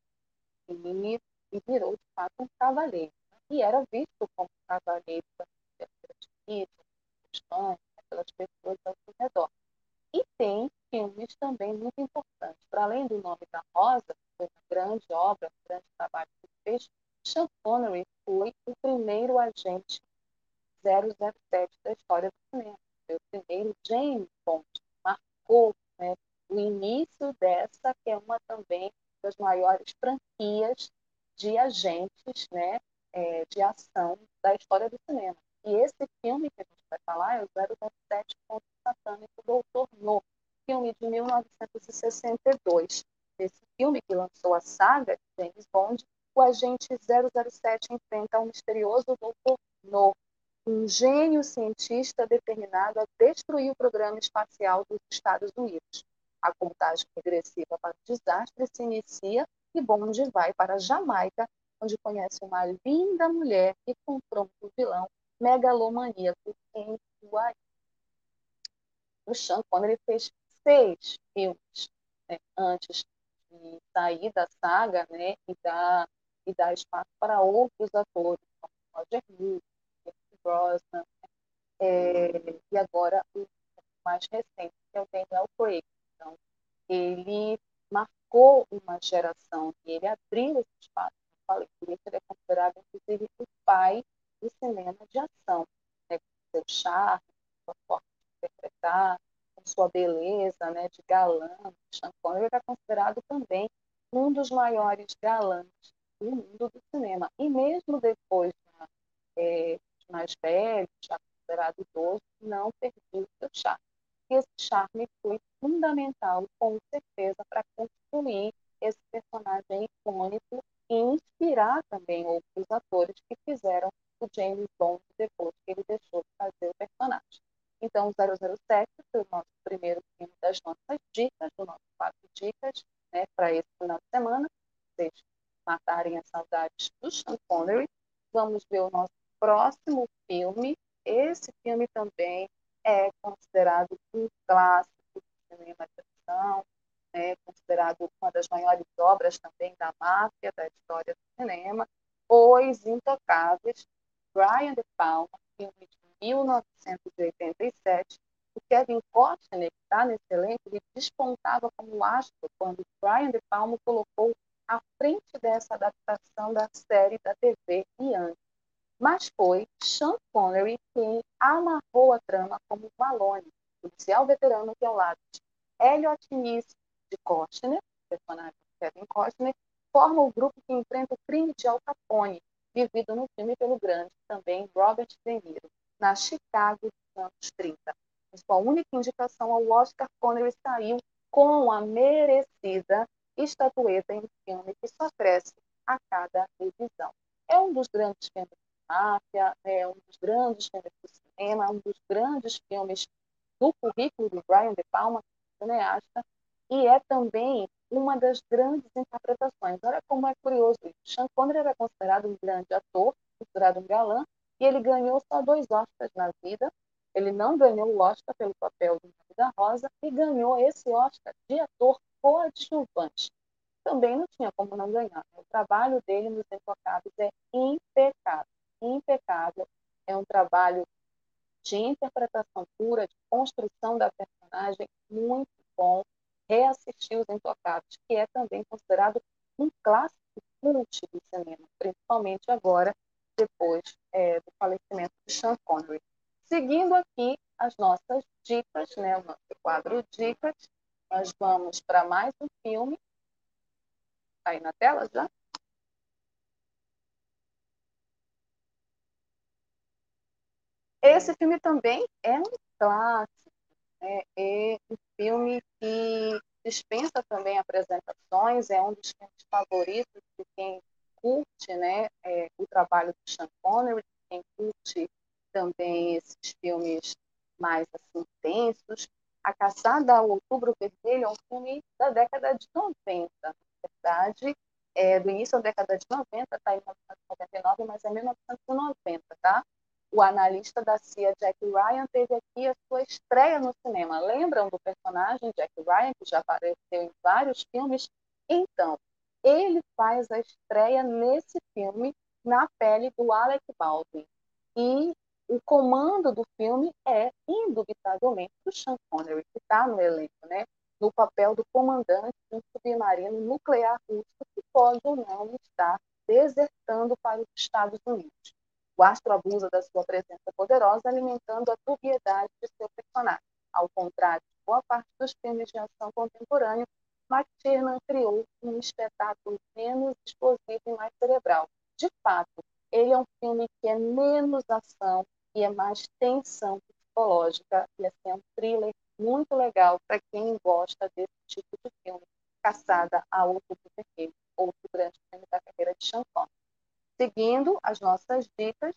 e, e virou, de fato, um cavaleiro. Né, e era visto como cavaleiro pelas Espanha, pelas pessoas ao seu redor. E tem filmes também muito importantes. Para além do nome da Rosa, que foi uma grande obra, um grande trabalho que fez, Sean Connery foi o primeiro agente 007 da história do cinema. Foi o primeiro James Bond. Marcou né, o início dessa, que é uma também das maiores franquias de agentes né, é, de ação da história do cinema. E esse filme que a gente vai falar é o 007 contra o Satânico Doutor No, filme de 1962. Nesse filme que lançou a saga de James Bond, o agente 007 enfrenta um misterioso Doutor No, um gênio cientista determinado a destruir o programa espacial dos Estados Unidos. A contagem regressiva para o desastre se inicia e Bond vai para Jamaica, onde conhece uma linda mulher e confronta o vilão megalomaníaco em Hawaii. O Sean Connery fez seis filmes né, antes de sair da saga né, e, dar, e dar espaço para outros atores, como Roger Moore, Brosnan, né, é, e agora o mais recente, que é o Daniel Craig. Então, ele marcou uma geração e ele abriu esse espaço. Eu falei, isso ele é considerado, inclusive, o pai do cinema de ação, né, com seu charme, sua forma de interpretar, com sua beleza né, de galã. Sean Connery é considerado também um dos maiores galãs do mundo do cinema. E mesmo depois né, mais velho, já considerado idoso, não perdeu seu charme. E esse charme foi fundamental, com certeza, para construir esse personagem icônico e inspirar também outros atores que fizeram o James Bond depois que ele deixou de fazer o personagem. Então, 007 foi o nosso primeiro filme das nossas dicas, do nosso quatro dicas, né, para esse final de semana. Vocês matarem as saudades do Sean Connery. Vamos ver o nosso próximo filme. Esse filme também é considerado um clássico do cinema de ação, né, considerado uma das maiores obras também da máfia da história do cinema. Os Intocáveis, Brian De Palma, filme de 1987. O Kevin Costner, que está nesse elenco, ele despontava como astro quando Brian De Palma colocou à frente dessa adaptação da série da TV Ian. Mas foi Sean Connery quem amarrou a trama como Malone, policial veterano que ao lado de Elliot Ness de Costner, personagem Kevin Costner, forma o grupo que enfrenta o crime de Al Capone, vivido no filme pelo grande também Robert De Niro, na Chicago dos anos 30. A sua única indicação ao Oscar, Connery saiu com a merecida estatueta em filme que só cresce a cada revisão. É um dos grandes filmes de máfia, é um dos grandes filmes do cinema, um dos grandes filmes do currículo do Brian De Palma, cineasta, e é também uma das grandes interpretações. Olha como é curioso isso. Sean Connery era considerado um grande ator, considerado um galã, e ele ganhou só dois Oscars na vida. Ele não ganhou o Oscar pelo papel Nome da Rosa e ganhou esse Oscar de ator coadjuvante. Também não tinha como não ganhar. O trabalho dele nos Intocáveis é impecável, impecável. É um trabalho de interpretação pura, de construção da personagem muito bom reassistir Os Intocáveis, que é também considerado um clássico cult do cinema, principalmente agora, depois é, do falecimento de Sean Connery. Seguindo aqui as nossas dicas, né, o nosso quadro Dicas, nós vamos para mais um filme. Está aí na tela já? Esse filme também é um clássico. Né? É um filme que dispensa também apresentações, é um dos filmes favoritos de quem curte né, é, o trabalho do Sean Connery, de quem curte também esses filmes mais assim, intensos, a Caçada ao Outubro Vermelho é um filme da década de 90, na verdade, é do início da década de 90, está em 1999, mas é 1990, tá? O analista da CIA, Jack Ryan, teve aqui a sua estreia no cinema. Lembram do personagem Jack Ryan, que já apareceu em vários filmes? Então, ele faz a estreia nesse filme na pele do Alec Baldwin. E o comando do filme é, indubitavelmente, do Sean Connery, que está no elenco, né? no papel do comandante de um submarino nuclear russo que pode ou não estar desertando para os Estados Unidos. O astro abusa da sua presença poderosa, alimentando a dubiedade de seu personagem. Ao contrário de boa parte dos filmes de ação contemporâneo, McTiernan criou um espetáculo menos explosivo e mais cerebral. De fato, ele é um filme que é menos ação e é mais tensão psicológica, e assim, é um thriller muito legal para quem gosta desse tipo de filme, Caçada a Outro Vermelho, outro grande filme da carreira de Sean Seguindo as nossas dicas,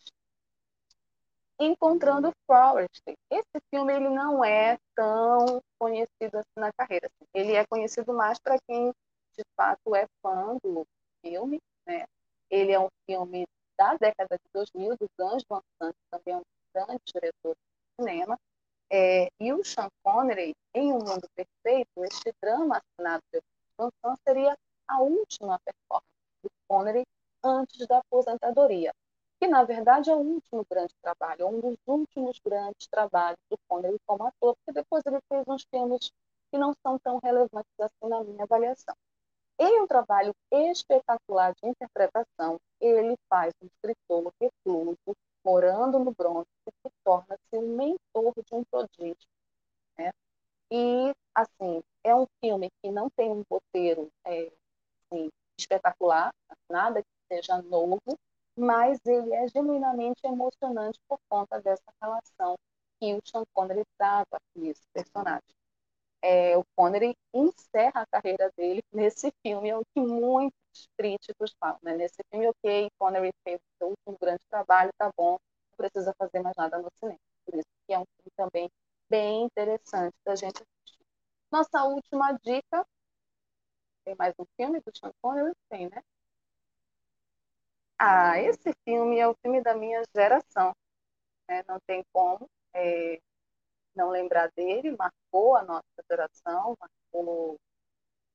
Encontrando Forrest. Esse filme ele não é tão conhecido assim na carreira. Ele é conhecido mais para quem de fato é fã do filme. Né? Ele é um filme da década de 2000, do Gus Van Sant, também é um grande diretor de cinema. É, e o Sean Connery, em Um Mundo Perfeito, este drama assinado pelo Van Sant seria a última performance do Connery antes da aposentadoria que na verdade é o último grande trabalho, um dos últimos grandes trabalhos do Connery como ator, porque depois ele fez uns filmes que não são tão relevantes assim na minha avaliação. Em um trabalho espetacular de interpretação, faz um escritor recluso, morando no Bronx, que torna-se um mentor de um prodígio. Né? E, assim, é um filme que não tem um roteiro é, assim, espetacular, nada que seja novo, mas ele é genuinamente emocionante por conta dessa relação que o Sean Connery trava aqui, esse personagem. É, o Connery encerra a carreira dele nesse filme, é o que muitos críticos falam. Né? Nesse filme, ok, Connery fez o seu último grande trabalho, tá bom, não precisa fazer mais nada no cinema. Por isso que é um filme também bem interessante da gente assistir. Nossa última dica, tem mais um filme do Sean Connery? Tem, né? Ah, esse filme é o filme da minha geração. Né? Não tem como é, não lembrar dele. Marcou a nossa geração, marcou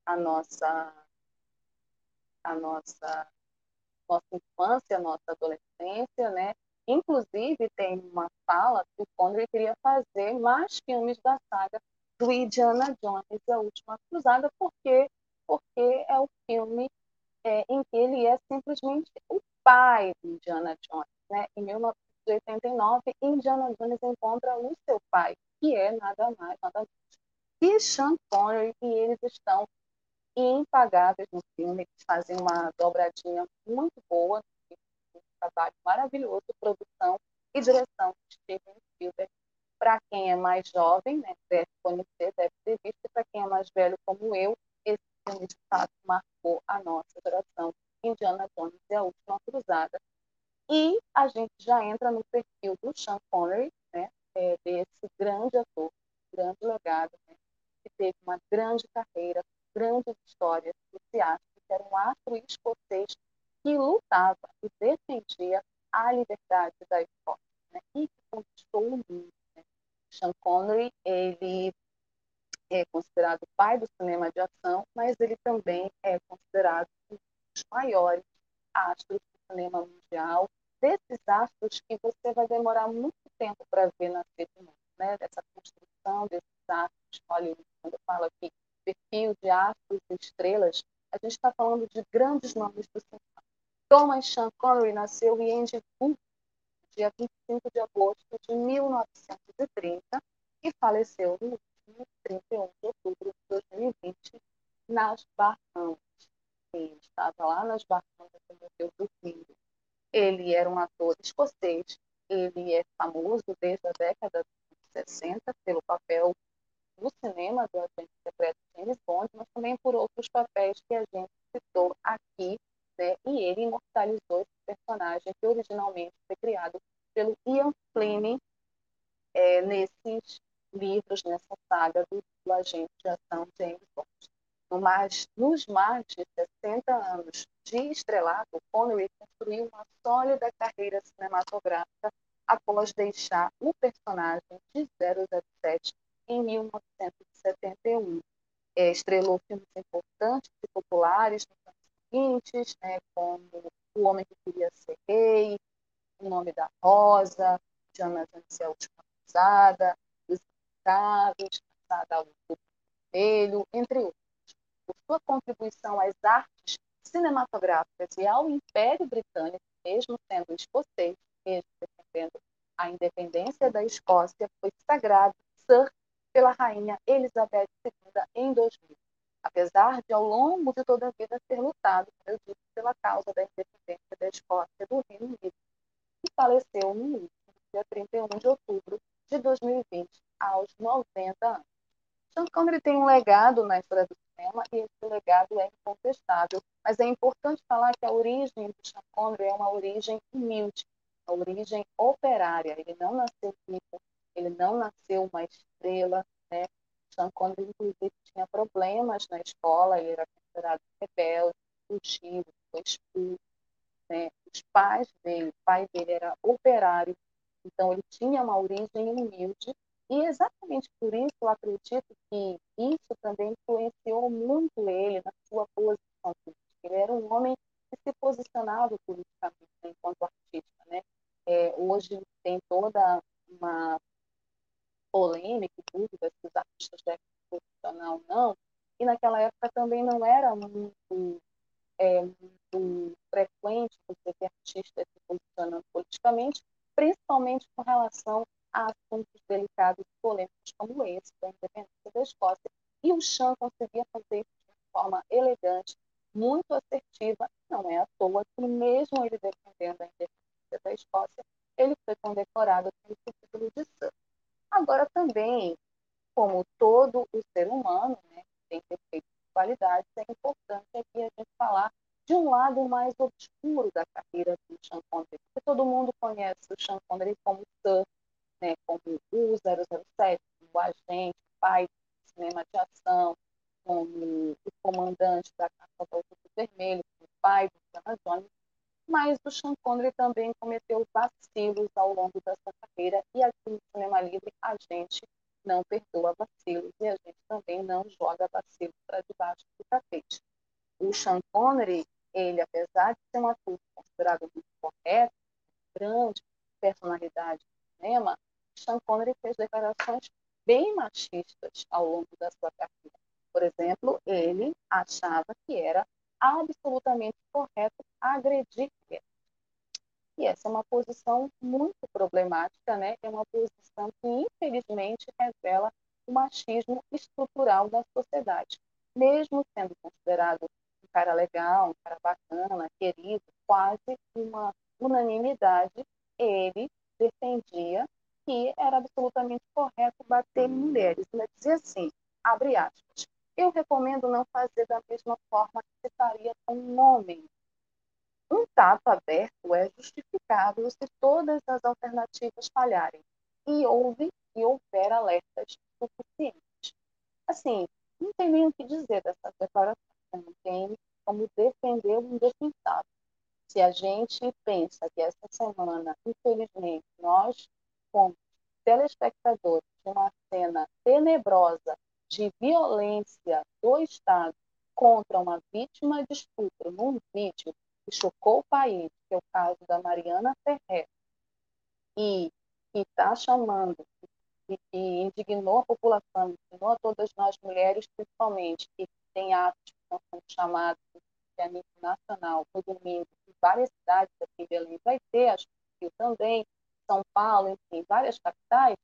a nossa, a nossa, nossa infância, a nossa adolescência, né? Inclusive, tem uma fala que o Connery queria fazer mais filmes da saga do Indiana Jones a Última Cruzada, porque, porque é o filme é, em que ele é simplesmente o pai de Indiana Jones. Né? Em 1989, Indiana Jones encontra o seu pai, que é nada mais, nada menos que Sean Connery, e eles estão impagáveis no filme, eles fazem uma dobradinha muito boa, um trabalho maravilhoso, produção e direção de Steven Spielberg. Para quem é mais jovem, né, deve conhecer, deve ter visto, e para quem é mais velho como eu, esse filme de fato marcou a nossa geração Indiana Jones e a Última Cruzada. E a gente já entra no perfil do Sean Connery, né, é, desse grande ator, grande legado, né, que teve uma grande carreira, grandes histórias, que se acha que era um astro escocês que lutava e defendia a liberdade da Escócia, né, e que conquistou o mundo. Né. Sean Connery, ele é considerado o pai do cinema de ação, mas ele também é considerado dos maiores astros do cinema mundial, desses astros que você vai demorar muito tempo para ver nascer de novo, né? dessa construção desses astros Hollywood. Quando eu falo aqui perfil de astros e estrelas, a gente está falando de grandes nomes do cinema. Thomas Sean Connery nasceu em Edimburgo, dia 25 de agosto de 1930, e faleceu no último 31 de outubro de 2020 nas Bahamas ele estava lá nas Bahamas e morreu dormindo. Ele era um ator escocês ele é famoso desde a década de 60 pelo papel no cinema do agente secreto James Bond, mas também por outros papéis que a gente citou aqui, né? E ele imortalizou esse personagem que originalmente foi criado pelo Ian Fleming é, nesses livros, nessa saga do, do agente de ação James Bond. No mais, nos mais de 60 anos de estrelato, Connery construiu uma sólida carreira cinematográfica após deixar o personagem de 007 em 1971. É, estrelou filmes importantes e populares nos anos seguintes, né, como O Homem que Queria Ser Rei, O Nome da Rosa, Diana Vance a Última Cruzada, Os Casos, Caçada ao Vermelho, entre outros. Por sua contribuição às artes cinematográficas e ao Império Britânico, mesmo sendo escocês, mesmo defendendo a independência da Escócia, foi sagrado Sir pela rainha Elizabeth II em 2000, apesar de, ao longo de toda a vida, ter lutado, eu pela causa da independência da Escócia do Reino Unido, e faleceu no dia 31 de outubro de 2020, aos 90 anos. Sean Connery tem um legado na história do e esse legado é incontestável, mas é importante falar que a origem do Connery é uma origem humilde, uma origem operária. Ele não nasceu rico, ele não nasceu uma estrela, né? Connery, inclusive, tinha problemas na escola, ele era considerado rebelde, fugido, foi expulso. Né? Os pais dele, o pai dele era operário, então ele tinha uma origem humilde, e exatamente por isso eu acredito que isso também influenciou muito ele na sua posição política. Ele era um homem que se posicionava politicamente né, enquanto artista. Né? É, hoje tem toda uma polêmica e dúvida se os artistas devem se posicionar ou não, e naquela época também não era muito, é, muito frequente você ter artistas se posicionando politicamente, principalmente com relação a assuntos delicados e polêmicos como esse, da independência da Escócia, e o Chan conseguia fazer isso de forma elegante, muito assertiva, não é à toa que mesmo ele defendendo a independência da Escócia, ele foi condecorado com o título de Sir. Agora, também, como todo o ser humano, né, tem defeitos e qualidades, é importante aqui a gente falar de um lado mais obscuro da carreira do Sean Connery, porque todo mundo conhece o Sean Connery como Sir, né, como o 007, o agente, o pai do cinema de ação, como o comandante da Caça do Outubro Vermelho, como o pai do Indiana Jones, mas o Sean Connery também cometeu vacilos ao longo da sua carreira e aqui no Cinema Livre a gente não perdoa vacilos e a gente também não joga vacilos para debaixo do tapete. O Sean Connery, ele, apesar de ser um ator considerado muito correto, grande personalidade do cinema, Sean Connery fez declarações bem machistas ao longo da sua carreira. Por exemplo, ele achava que era absolutamente correto agredir mulheres. E essa é uma posição muito problemática, né? É uma posição que, infelizmente, revela o machismo estrutural da sociedade. Mesmo sendo considerado um cara legal, um cara bacana, querido, quase uma unanimidade, ele defendia que era absolutamente correto bater em mulheres. Ele dizia assim, abre aspas, eu recomendo não fazer da mesma forma que se faria com um homem. Um tapa aberto é justificável se todas as alternativas falharem e houve e houver alertas suficientes. Assim, não tem nem o que dizer dessa declaração, não tem como defender o indefensável. Se a gente pensa que essa semana, infelizmente, nós, como telespectadores, de uma cena tenebrosa de violência do Estado contra uma vítima de estupro num vídeo que chocou o país, que é o caso da Mariana Ferrer, e que está chamando e que indignou a população, indignou a todas nós mulheres, principalmente, que tem atos que estão sendo chamados de a nível nacional, no domingo, em várias cidades aqui em Belém vai ter, acho que também, São Paulo, enfim, várias capitais,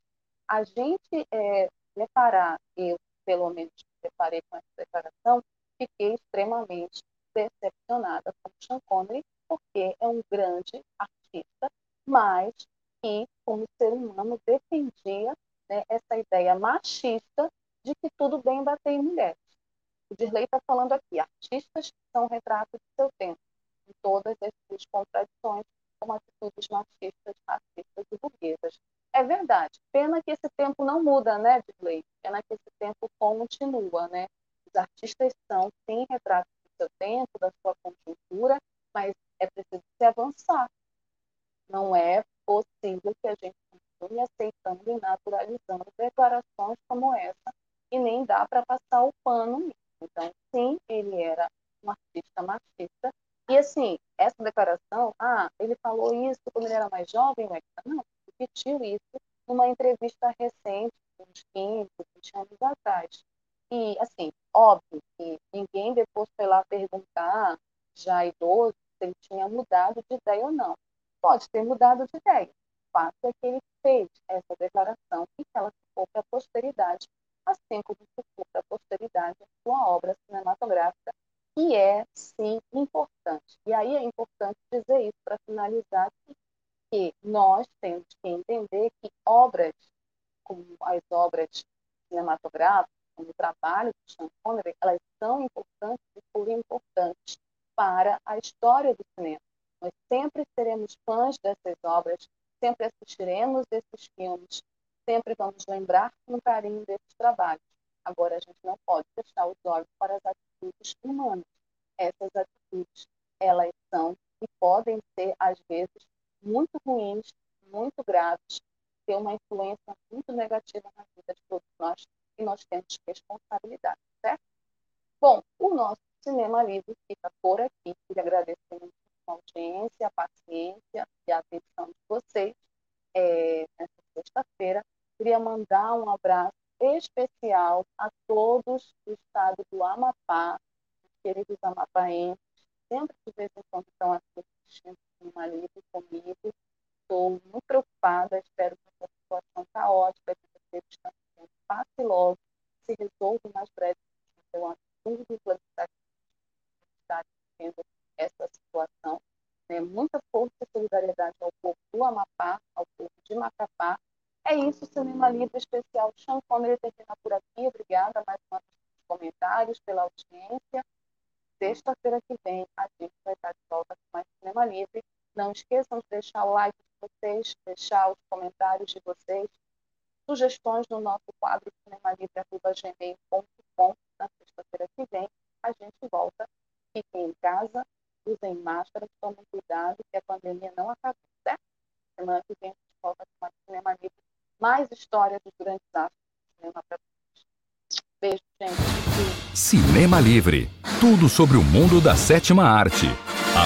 a gente é, reparar, eu pelo menos deparei com essa declaração, fiquei extremamente decepcionada com Sean Connery, porque é um grande artista, mas que, como ser humano, defendia né, essa ideia machista de que tudo bem bater em mulheres. O Dirley está falando aqui, artistas são retratos do seu tempo, em todas as suas contradições, como atitudes machistas, racistas e burguesas. É verdade. Pena que esse tempo não muda, né, Dirley? Pena que esse tempo continua, né? Os artistas são, sim, retratos do seu tempo, da sua conjuntura, mas é preciso se avançar. Não é possível que a gente continue aceitando e naturalizando declarações como essa e nem dá para passar o pano. Então, sim, ele era um artista machista. E, assim, essa declaração, ah, ele falou isso quando ele era mais jovem, mas não, repetiu isso numa entrevista recente, uns 15, 20 anos atrás. E, assim, óbvio que ninguém depois foi lá perguntar, já idoso, se ele tinha mudado de ideia ou não. Pode ter mudado de ideia. O fato é que ele fez essa declaração e que ela ficou para a posteridade, assim como ficou para a posteridade sua obra cinematográfica, que é, sim, importante. E aí é importante dizer isso para finalizar que nós temos que entender que obras, como as obras cinematográficas, como o trabalho do Sean Connery, elas são importantes e foram importantes para a história do cinema. Nós sempre seremos fãs dessas obras, sempre assistiremos esses filmes, sempre vamos lembrar com carinho desses trabalhos. Agora, a gente não pode fechar os olhos para as atitudes humanas. Essas atitudes, elas são e podem ser, às vezes, muito ruins, muito graves, ter uma influência muito negativa na vida de todos nós e nós temos responsabilidade, certo? Bom, o nosso Cinema Livre fica por aqui. Queria agradecer a audiência, a paciência e a atenção de vocês é, nessa sexta-feira. Queria mandar um abraço especial a todos do estado do Amapá, queridos amapaenses, sempre de vez em quando estão aqui assistindo o Livre comigo. Estou muito preocupada, espero que essa situação caótica que vocês estão tendo passe logo, se resolva o mais breve possível. Uma dúvida está vivendo essa situação. Né? Muita força e solidariedade ao povo do Amapá, ao povo de Macapá. É isso, Cinema Livre Especial Sean Connery termina por aqui. Obrigada mais uma vez pelos comentários, pela audiência. Sexta-feira que vem a gente vai estar de volta com mais Cinema Livre. Não esqueçam de deixar o like de vocês, deixar os comentários de vocês, sugestões no nosso quadro cinemalivre.gmail.com na sexta-feira que vem. A gente volta Fiquem em casa, usem máscara, tomem cuidado que a pandemia não acabou, certo? Semana que vem a gente volta com mais Cinema Livre, mais histórias dos grandes astros do cinema para vocês. Beijo, gente. Cinema Livre. Tudo sobre o mundo da sétima arte.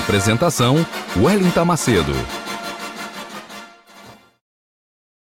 Apresentação: Wellington Macedo.